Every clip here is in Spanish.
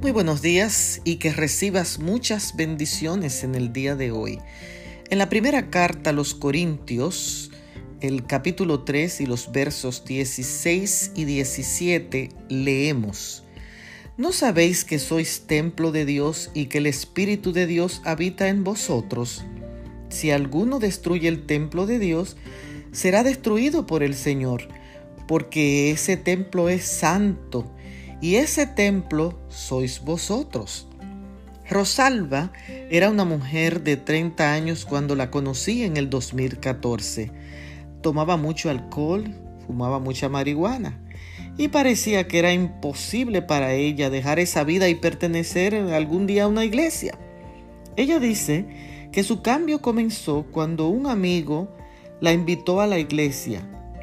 Muy buenos días y que recibas muchas bendiciones en el día de hoy. En la primera carta a los Corintios, el capítulo 3 y los versos 16 y 17, leemos. ¿No sabéis que sois templo de Dios y que el Espíritu de Dios habita en vosotros? Si alguno destruye el templo de Dios, será destruido por el Señor, porque ese templo es santo y ese templo sois vosotros. Rosalba era una mujer de 30 años cuando la conocí en el 2014. Tomaba mucho alcohol, fumaba mucha marihuana y parecía que era imposible para ella dejar esa vida y pertenecer algún día a una iglesia. Ella dice que su cambio comenzó cuando un amigo la invitó a la iglesia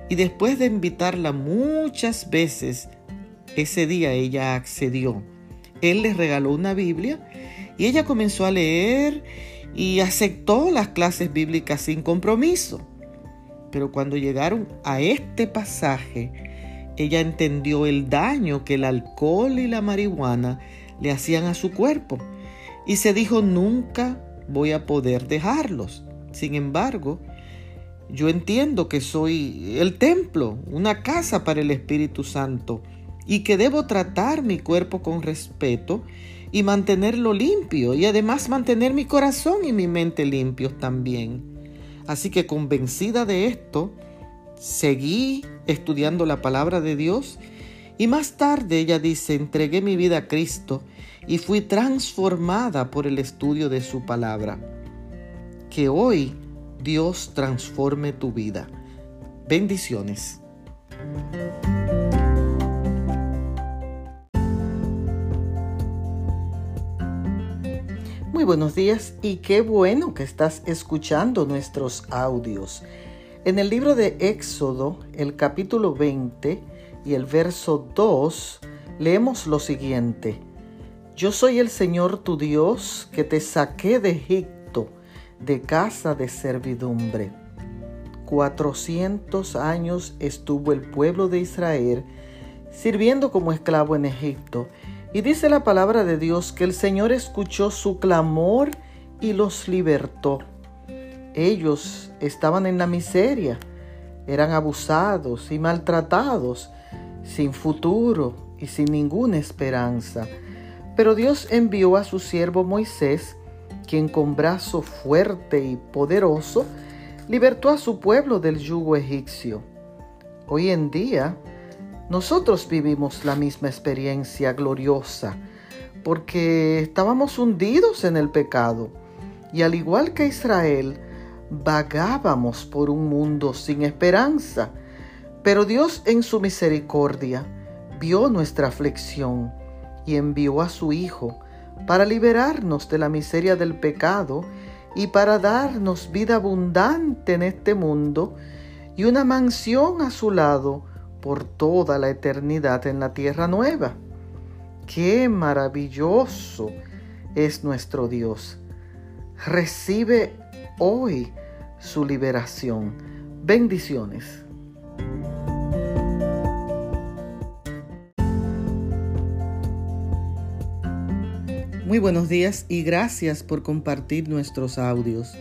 y después de invitarla muchas veces ese día ella accedió. Él le regaló una Biblia y ella comenzó a leer y aceptó las clases bíblicas sin compromiso. Pero cuando llegaron a este pasaje, ella entendió el daño que el alcohol y la marihuana le hacían a su cuerpo y se dijo nunca voy a poder dejarlos. Sin embargo, yo entiendo que soy el templo, una casa para el Espíritu Santo y que debo tratar mi cuerpo con respeto y mantenerlo limpio y además mantener mi corazón y mi mente limpios también. Así que convencida de esto, seguí estudiando la palabra de Dios y más tarde ella dice, entregué mi vida a Cristo y fui transformada por el estudio de su palabra. Que hoy Dios transforme tu vida. Bendiciones. Muy buenos días y qué bueno que estás escuchando nuestros audios. En el libro de Éxodo, el capítulo 20 y el verso 2, leemos lo siguiente. Yo soy el Señor tu Dios que te saqué de Egipto, de casa de servidumbre. Cuatrocientos años estuvo el pueblo de Israel sirviendo como esclavo en Egipto y dice la palabra de Dios que el Señor escuchó su clamor y los libertó. Ellos estaban en la miseria, eran abusados y maltratados, sin futuro y sin ninguna esperanza. Pero Dios envió a su siervo Moisés, quien con brazo fuerte y poderoso libertó a su pueblo del yugo egipcio. Hoy en día, nosotros vivimos la misma experiencia gloriosa porque estábamos hundidos en el pecado y al igual que Israel, vagábamos por un mundo sin esperanza. Pero Dios en su misericordia vio nuestra aflicción y envió a su Hijo para liberarnos de la miseria del pecado y para darnos vida abundante en este mundo y una mansión a su lado por toda la eternidad en la tierra nueva. Qué maravilloso es nuestro Dios. Recibe hoy su liberación. Bendiciones. Muy buenos días y gracias por compartir nuestros audios.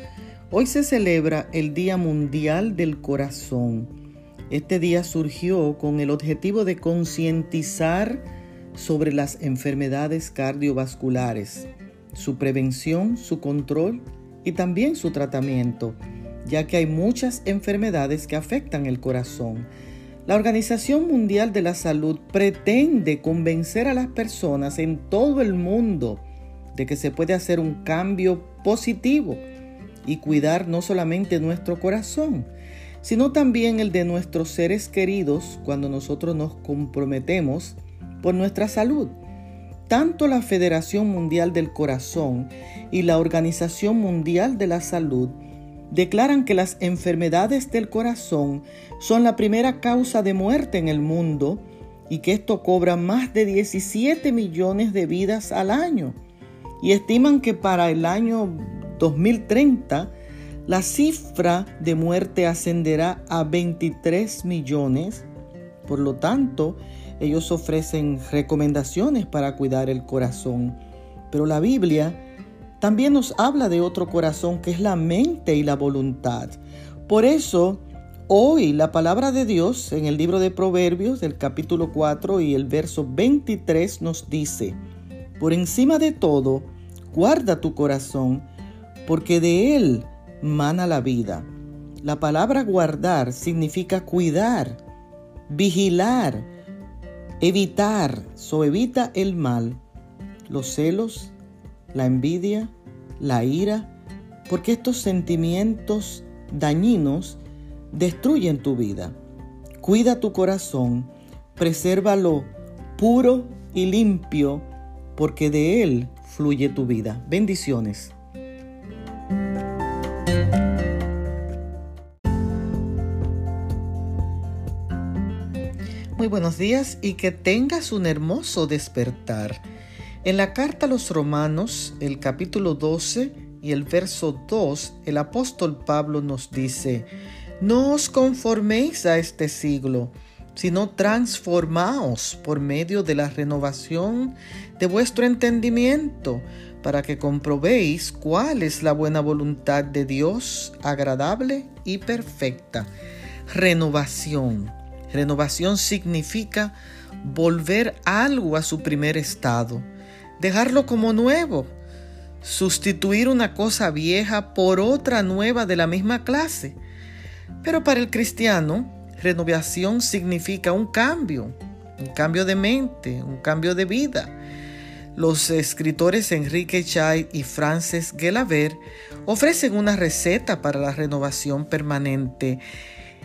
Hoy se celebra el Día Mundial del Corazón este día surgió con el objetivo de concientizar sobre las enfermedades cardiovasculares, su prevención, su control y también su tratamiento, ya que hay muchas enfermedades que afectan el corazón. La Organización Mundial de la Salud pretende convencer a las personas en todo el mundo de que se puede hacer un cambio positivo y cuidar no solamente nuestro corazón, sino también el de nuestros seres queridos cuando nosotros nos comprometemos por nuestra salud. Tanto la Federación Mundial del Corazón y la Organización Mundial de la Salud declaran que las enfermedades del corazón son la primera causa de muerte en el mundo y que esto cobra más de 17 millones de vidas al año. Y estiman que para el año 2030 la cifra de muerte ascenderá a 23 millones. Por lo tanto, ellos ofrecen recomendaciones para cuidar el corazón. Pero la Biblia también nos habla de otro corazón que es la mente y la voluntad. Por eso, hoy la palabra de Dios en el libro de Proverbios, del capítulo 4 y el verso 23 nos dice, por encima de todo, guarda tu corazón, porque de él mana la vida. La palabra guardar significa cuidar, vigilar, evitar, so evita el mal, los celos, la envidia, la ira, porque estos sentimientos dañinos destruyen tu vida. Cuida tu corazón, presérvalo puro y limpio, porque de él fluye tu vida. Bendiciones. Buenos días y que tengas un hermoso despertar. En la carta a los romanos, el capítulo 12 y el verso 2, el apóstol Pablo nos dice, no os conforméis a este siglo, sino transformaos por medio de la renovación de vuestro entendimiento, para que comprobéis cuál es la buena voluntad de Dios, agradable y perfecta. Renovación. Renovación significa volver algo a su primer estado, dejarlo como nuevo, sustituir una cosa vieja por otra nueva de la misma clase. Pero para el cristiano, renovación significa un cambio, un cambio de mente, un cambio de vida. Los escritores Enrique Chay y Frances Gelaber ofrecen una receta para la renovación permanente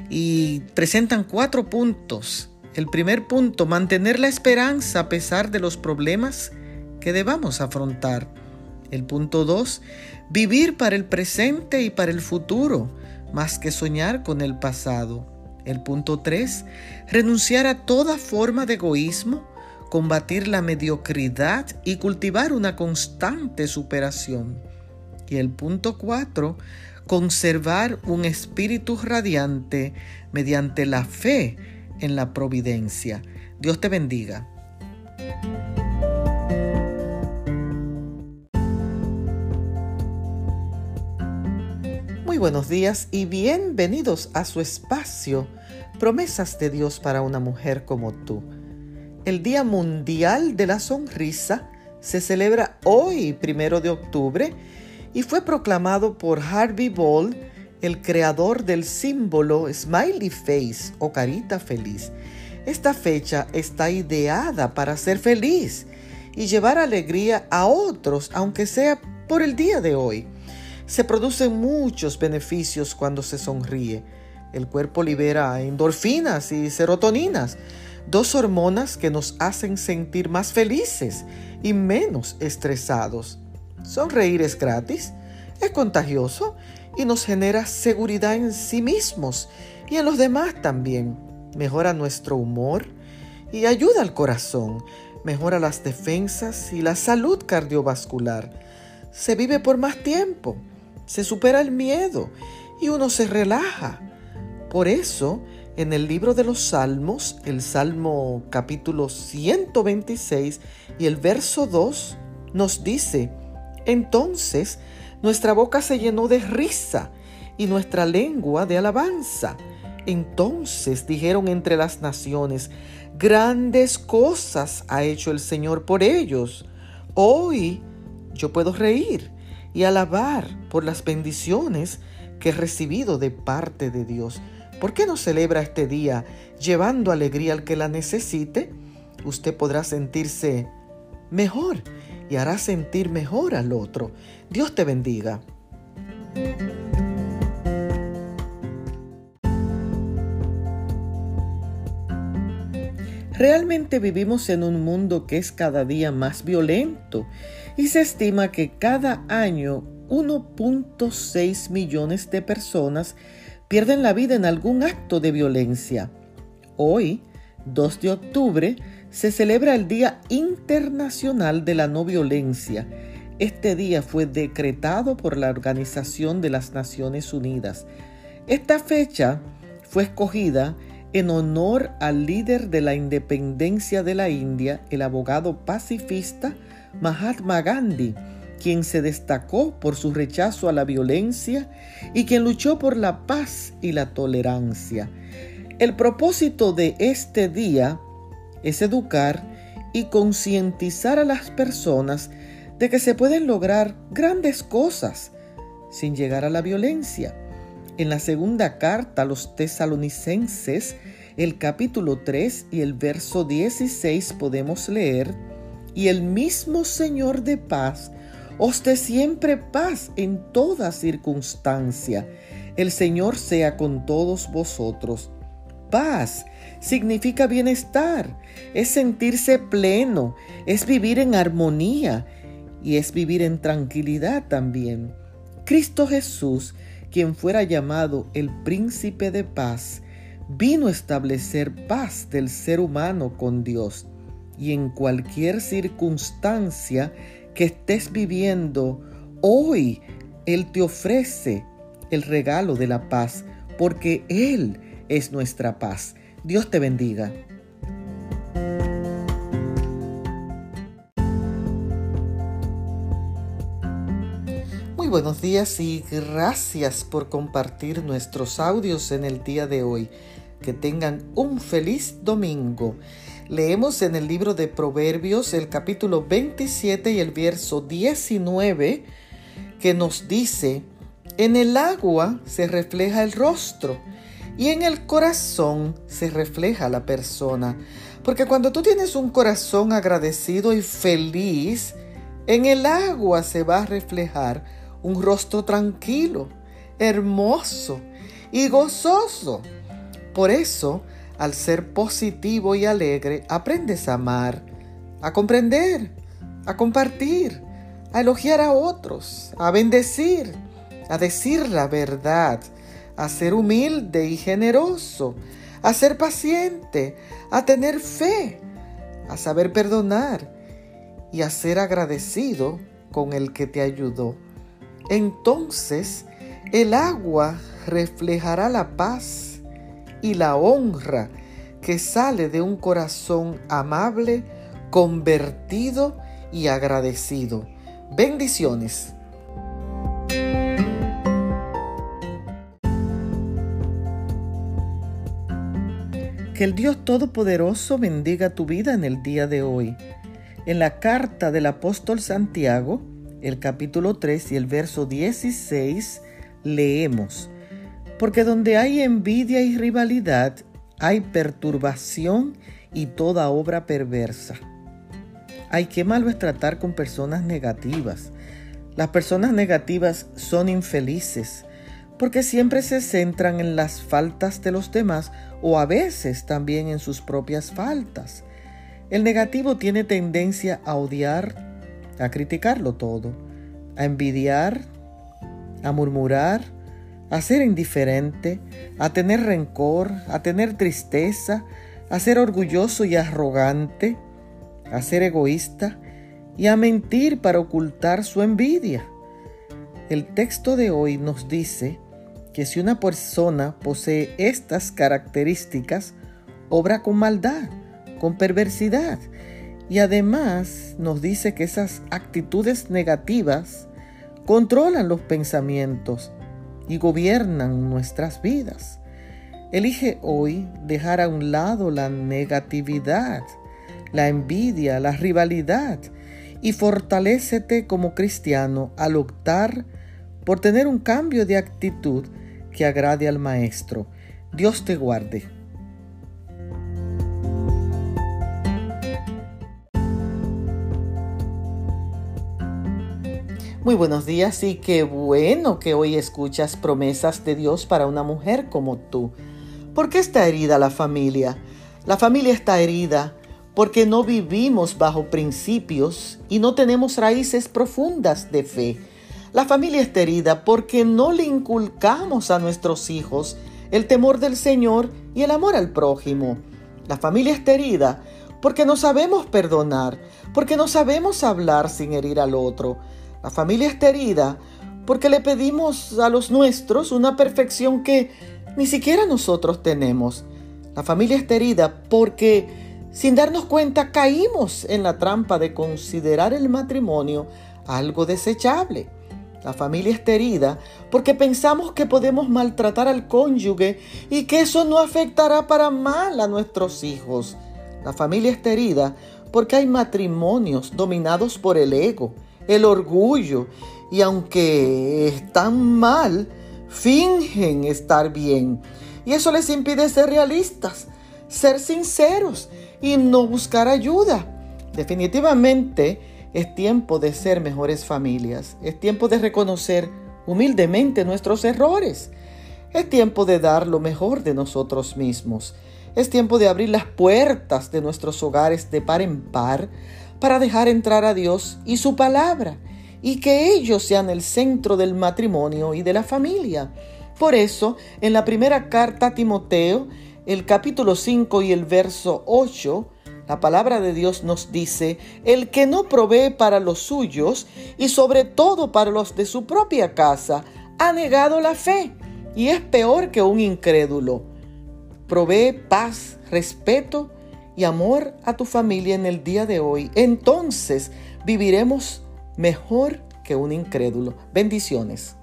y presentan cuatro puntos. El primer punto, mantener la esperanza a pesar de los problemas que debamos afrontar. El punto dos, vivir para el presente y para el futuro, más que soñar con el pasado. El punto tres, renunciar a toda forma de egoísmo, combatir la mediocridad y cultivar una constante superación. Y el punto cuatro, conservar un espíritu radiante mediante la fe en la providencia. Dios te bendiga. Muy buenos días y bienvenidos a su espacio, promesas de Dios para una mujer como tú. El Día Mundial de la Sonrisa se celebra hoy, primero de octubre, y fue proclamado por Harvey Ball, el creador del símbolo Smiley Face o carita feliz. Esta fecha está ideada para ser feliz y llevar alegría a otros, aunque sea por el día de hoy. Se producen muchos beneficios cuando se sonríe. El cuerpo libera endorfinas y serotoninas, dos hormonas que nos hacen sentir más felices y menos estresados. Sonreír es gratis, es contagioso y nos genera seguridad en sí mismos y en los demás también. Mejora nuestro humor y ayuda al corazón. Mejora las defensas y la salud cardiovascular. Se vive por más tiempo. Se supera el miedo y uno se relaja. Por eso, en el libro de los Salmos, el Salmo capítulo 126 y el verso 2 nos dice, entonces nuestra boca se llenó de risa y nuestra lengua de alabanza. Entonces dijeron entre las naciones, grandes cosas ha hecho el Señor por ellos. Hoy yo puedo reír y alabar por las bendiciones que he recibido de parte de Dios. ¿Por qué no celebra este día llevando alegría al que la necesite? Usted podrá sentirse mejor y hará sentir mejor al otro. Dios te bendiga. Realmente vivimos en un mundo que es cada día más violento y se estima que cada año 1.6 millones de personas pierden la vida en algún acto de violencia. Hoy, 2 de octubre, se celebra el Día Internacional de la No Violencia. Este día fue decretado por la Organización de las Naciones Unidas. Esta fecha fue escogida en honor al líder de la independencia de la India, el abogado pacifista Mahatma Gandhi, quien se destacó por su rechazo a la violencia y quien luchó por la paz y la tolerancia. El propósito de este día es educar y concientizar a las personas de que se pueden lograr grandes cosas sin llegar a la violencia. En la segunda carta a los tesalonicenses, el capítulo 3 y el verso 16 podemos leer, y el mismo Señor de paz os dé siempre paz en toda circunstancia. El Señor sea con todos vosotros. Paz significa bienestar, es sentirse pleno, es vivir en armonía y es vivir en tranquilidad también. Cristo Jesús, quien fuera llamado el príncipe de paz, vino a establecer paz del ser humano con Dios. Y en cualquier circunstancia que estés viviendo, hoy Él te ofrece el regalo de la paz, porque Él es nuestra paz. Dios te bendiga. Muy buenos días y gracias por compartir nuestros audios en el día de hoy. Que tengan un feliz domingo. Leemos en el libro de Proverbios el capítulo 27 y el verso 19 que nos dice, en el agua se refleja el rostro y en el corazón se refleja la persona. Porque cuando tú tienes un corazón agradecido y feliz, en el agua se va a reflejar un rostro tranquilo, hermoso y gozoso. Por eso, al ser positivo y alegre, aprendes a amar, a comprender, a compartir, a elogiar a otros, a bendecir, a decir la verdad, a ser humilde y generoso, a ser paciente, a tener fe, a saber perdonar y a ser agradecido con el que te ayudó. Entonces el agua reflejará la paz y la honra que sale de un corazón amable, convertido y agradecido. Bendiciones. Que el Dios Todopoderoso bendiga tu vida en el día de hoy. En la carta del apóstol Santiago, el capítulo 3 y el verso 16, leemos, Porque donde hay envidia y rivalidad, hay perturbación y toda obra perversa. Ay, qué malo es tratar con personas negativas. Las personas negativas son infelices porque siempre se centran en las faltas de los demás o a veces también en sus propias faltas. El negativo tiene tendencia a odiar, a criticarlo todo, a envidiar, a murmurar, a ser indiferente, a tener rencor, a tener tristeza, a ser orgulloso y arrogante, a ser egoísta y a mentir para ocultar su envidia. El texto de hoy nos dice que si una persona posee estas características, obra con maldad, con perversidad. Y además nos dice que esas actitudes negativas controlan los pensamientos y gobiernan nuestras vidas. Elige hoy dejar a un lado la negatividad, la envidia, la rivalidad y fortalécete como cristiano al optar por tener un cambio de actitud que agrade al Maestro. Dios te guarde. Muy buenos días y qué bueno que hoy escuchas promesas de Dios para una mujer como tú. ¿Por qué está herida la familia? La familia está herida porque no vivimos bajo principios y no tenemos raíces profundas de fe. La familia está herida porque no le inculcamos a nuestros hijos el temor del Señor y el amor al prójimo. La familia está herida porque no sabemos perdonar, porque no sabemos hablar sin herir al otro. La familia está herida porque le pedimos a los nuestros una perfección que ni siquiera nosotros tenemos. La familia está herida porque sin darnos cuenta caímos en la trampa de considerar el matrimonio algo desechable. La familia está herida porque pensamos que podemos maltratar al cónyuge y que eso no afectará para mal a nuestros hijos. La familia está herida porque hay matrimonios dominados por el ego, el orgullo y aunque están mal, fingen estar bien. Y eso les impide ser realistas, ser sinceros y no buscar ayuda. Definitivamente es tiempo de ser mejores familias. Es tiempo de reconocer humildemente nuestros errores. Es tiempo de dar lo mejor de nosotros mismos. Es tiempo de abrir las puertas de nuestros hogares de par en par para dejar entrar a Dios y su palabra y que ellos sean el centro del matrimonio y de la familia. Por eso, en la primera carta a Timoteo, el capítulo 5 y el verso 8, la palabra de Dios nos dice, el que no provee para los suyos y sobre todo para los de su propia casa, ha negado la fe y es peor que un incrédulo. Provee paz, respeto y amor a tu familia en el día de hoy. Entonces viviremos mejor que un incrédulo. Bendiciones.